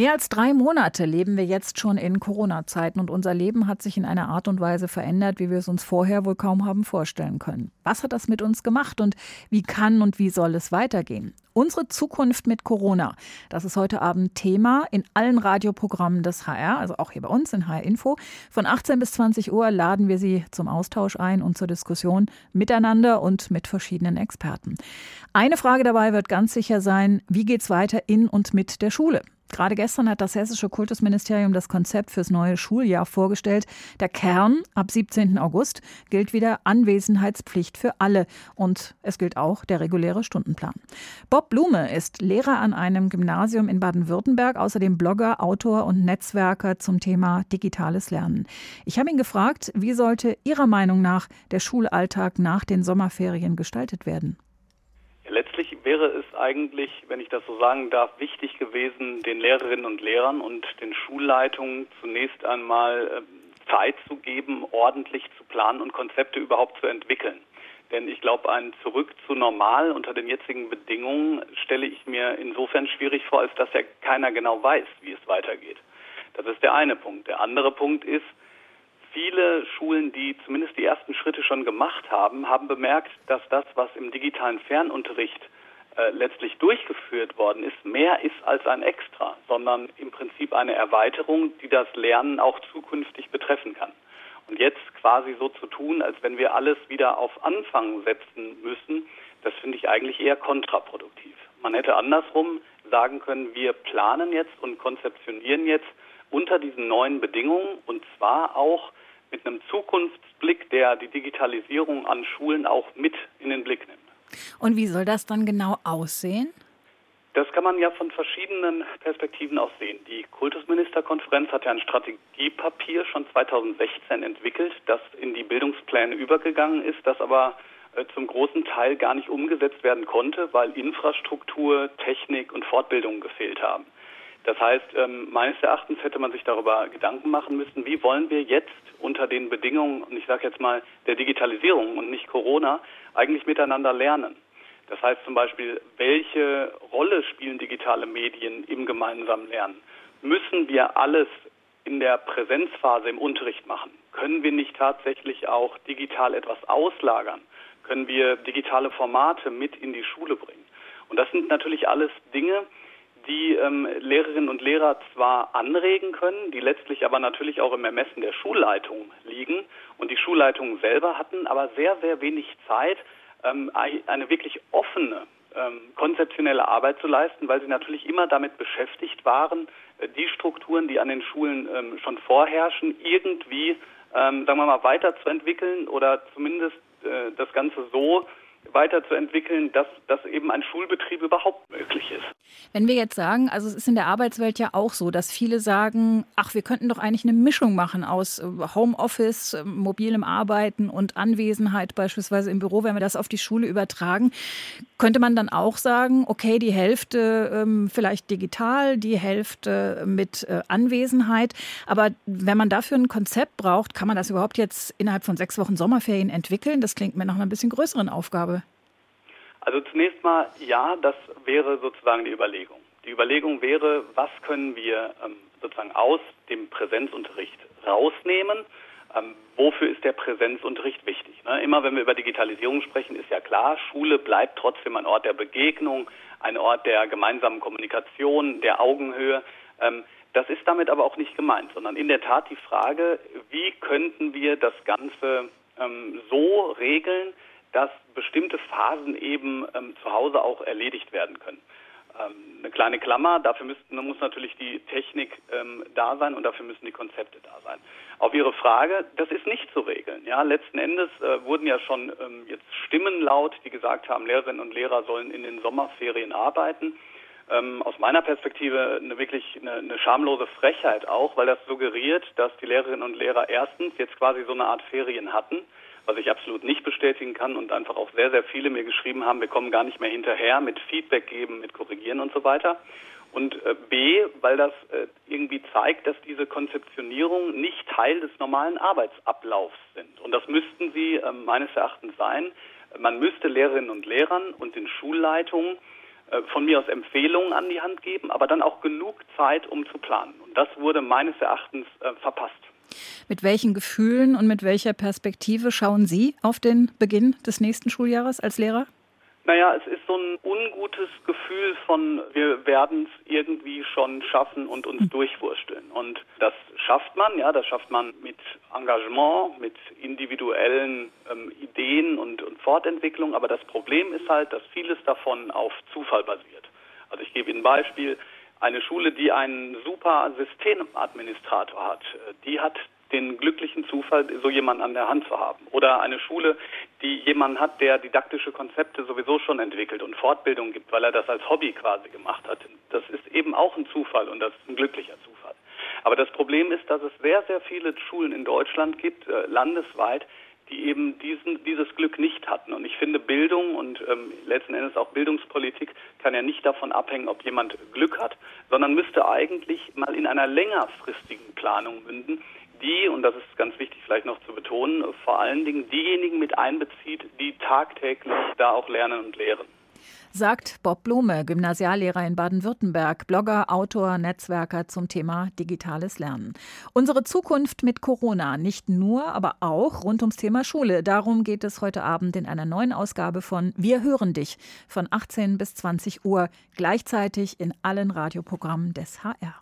Mehr als drei Monate leben wir jetzt schon in Corona-Zeiten und unser Leben hat sich in einer Art und Weise verändert, wie wir es uns vorher wohl kaum haben vorstellen können. Was hat das mit uns gemacht und wie kann und wie soll es weitergehen? Unsere Zukunft mit Corona. Das ist heute Abend Thema in allen Radioprogrammen des HR, also auch hier bei uns in HR Info. Von 18 bis 20 Uhr laden wir Sie zum Austausch ein und zur Diskussion miteinander und mit verschiedenen Experten. Eine Frage dabei wird ganz sicher sein, wie geht es weiter in und mit der Schule? Gerade gestern hat das Hessische Kultusministerium das Konzept fürs neue Schuljahr vorgestellt. Der Kern ab 17. August gilt wieder Anwesenheitspflicht für alle und es gilt auch der reguläre Stundenplan. Bob Blume ist Lehrer an einem Gymnasium in Baden-Württemberg, außerdem Blogger, Autor und Netzwerker zum Thema digitales Lernen. Ich habe ihn gefragt, wie sollte Ihrer Meinung nach der Schulalltag nach den Sommerferien gestaltet werden? Wäre es eigentlich, wenn ich das so sagen darf, wichtig gewesen, den Lehrerinnen und Lehrern und den Schulleitungen zunächst einmal äh, Zeit zu geben, ordentlich zu planen und Konzepte überhaupt zu entwickeln. Denn ich glaube, ein Zurück zu normal unter den jetzigen Bedingungen stelle ich mir insofern schwierig vor, als dass ja keiner genau weiß, wie es weitergeht. Das ist der eine Punkt. Der andere Punkt ist, viele Schulen, die zumindest die ersten Schritte schon gemacht haben, haben bemerkt, dass das, was im digitalen Fernunterricht äh, letztlich durchgeführt worden ist, mehr ist als ein Extra, sondern im Prinzip eine Erweiterung, die das Lernen auch zukünftig betreffen kann. Und jetzt quasi so zu tun, als wenn wir alles wieder auf Anfang setzen müssen, das finde ich eigentlich eher kontraproduktiv. Man hätte andersrum sagen können, wir planen jetzt und konzeptionieren jetzt unter diesen neuen Bedingungen und zwar auch mit einem Zukunftsblick, der die Digitalisierung an Schulen auch mit in den Blick nimmt. Und wie soll das dann genau aussehen? Das kann man ja von verschiedenen Perspektiven aus sehen. Die Kultusministerkonferenz hat ja ein Strategiepapier schon 2016 entwickelt, das in die Bildungspläne übergegangen ist, das aber äh, zum großen Teil gar nicht umgesetzt werden konnte, weil Infrastruktur, Technik und Fortbildung gefehlt haben. Das heißt, ähm, meines Erachtens hätte man sich darüber Gedanken machen müssen, wie wollen wir jetzt unter den Bedingungen, und ich sage jetzt mal der Digitalisierung und nicht Corona, eigentlich miteinander lernen. Das heißt zum Beispiel, welche Rolle spielen digitale Medien im gemeinsamen Lernen? Müssen wir alles in der Präsenzphase im Unterricht machen? Können wir nicht tatsächlich auch digital etwas auslagern? Können wir digitale Formate mit in die Schule bringen? Und das sind natürlich alles Dinge, die ähm, Lehrerinnen und Lehrer zwar anregen können, die letztlich aber natürlich auch im Ermessen der Schulleitung liegen. Und die Schulleitungen selber hatten aber sehr, sehr wenig Zeit, ähm, eine wirklich offene ähm, konzeptionelle Arbeit zu leisten, weil sie natürlich immer damit beschäftigt waren, äh, die Strukturen, die an den Schulen ähm, schon vorherrschen, irgendwie, ähm, sagen wir mal, weiterzuentwickeln oder zumindest äh, das Ganze so weiterzuentwickeln, dass, dass eben ein Schulbetrieb überhaupt möglich ist. Wenn wir jetzt sagen, also es ist in der Arbeitswelt ja auch so, dass viele sagen, ach, wir könnten doch eigentlich eine Mischung machen aus äh, Homeoffice, äh, mobilem Arbeiten und Anwesenheit beispielsweise im Büro, wenn wir das auf die Schule übertragen, könnte man dann auch sagen, okay, die Hälfte ähm, vielleicht digital, die Hälfte mit äh, Anwesenheit. Aber wenn man dafür ein Konzept braucht, kann man das überhaupt jetzt innerhalb von sechs Wochen Sommerferien entwickeln? Das klingt mir nach einer bisschen größeren Aufgabe. Also zunächst mal, ja, das wäre sozusagen die Überlegung. Die Überlegung wäre, was können wir ähm, sozusagen aus dem Präsenzunterricht rausnehmen? Ähm, wofür ist der Präsenzunterricht wichtig? Ne? Immer wenn wir über Digitalisierung sprechen, ist ja klar, Schule bleibt trotzdem ein Ort der Begegnung, ein Ort der gemeinsamen Kommunikation, der Augenhöhe. Ähm, das ist damit aber auch nicht gemeint, sondern in der Tat die Frage, wie könnten wir das Ganze ähm, so regeln, dass bestimmte Phasen eben ähm, zu Hause auch erledigt werden können. Ähm, eine kleine Klammer, dafür müssten, muss natürlich die Technik ähm, da sein und dafür müssen die Konzepte da sein. Auf Ihre Frage, das ist nicht zu regeln. Ja, letzten Endes äh, wurden ja schon ähm, jetzt Stimmen laut, die gesagt haben, Lehrerinnen und Lehrer sollen in den Sommerferien arbeiten. Ähm, aus meiner Perspektive eine wirklich eine, eine schamlose Frechheit auch, weil das suggeriert, dass die Lehrerinnen und Lehrer erstens jetzt quasi so eine Art Ferien hatten was ich absolut nicht bestätigen kann und einfach auch sehr, sehr viele mir geschrieben haben, wir kommen gar nicht mehr hinterher mit Feedback geben, mit Korrigieren und so weiter. Und äh, B, weil das äh, irgendwie zeigt, dass diese Konzeptionierungen nicht Teil des normalen Arbeitsablaufs sind. Und das müssten sie äh, meines Erachtens sein. Man müsste Lehrerinnen und Lehrern und den Schulleitungen von mir aus Empfehlungen an die Hand geben, aber dann auch genug Zeit, um zu planen. Und das wurde meines Erachtens verpasst. Mit welchen Gefühlen und mit welcher Perspektive schauen Sie auf den Beginn des nächsten Schuljahres als Lehrer? Naja, es ist so ein ungutes Gefühl von, wir werden es irgendwie schon schaffen und uns mhm. durchwursteln. Und das schafft man, ja, das schafft man mit Engagement, mit individuellen ähm, Ideen und, und Fortentwicklung. Aber das Problem ist halt, dass vieles davon auf Zufall basiert. Also ich gebe Ihnen ein Beispiel. Eine Schule, die einen super Systemadministrator hat, äh, die hat den glücklichen Zufall, so jemanden an der Hand zu haben. Oder eine Schule, die jemanden hat, der didaktische Konzepte sowieso schon entwickelt und Fortbildung gibt, weil er das als Hobby quasi gemacht hat. Das ist eben auch ein Zufall und das ist ein glücklicher Zufall. Aber das Problem ist, dass es sehr, sehr viele Schulen in Deutschland gibt, äh, landesweit, die eben diesen, dieses Glück nicht hatten. Und ich finde, Bildung und ähm, letzten Endes auch Bildungspolitik kann ja nicht davon abhängen, ob jemand Glück hat, sondern müsste eigentlich mal in einer längerfristigen Planung münden, die, und das ist ganz wichtig vielleicht noch zu betonen, vor allen Dingen diejenigen mit einbezieht, die tagtäglich da auch lernen und lehren. Sagt Bob Blume, Gymnasiallehrer in Baden-Württemberg, Blogger, Autor, Netzwerker zum Thema digitales Lernen. Unsere Zukunft mit Corona, nicht nur, aber auch rund ums Thema Schule. Darum geht es heute Abend in einer neuen Ausgabe von Wir hören dich von 18 bis 20 Uhr, gleichzeitig in allen Radioprogrammen des HR.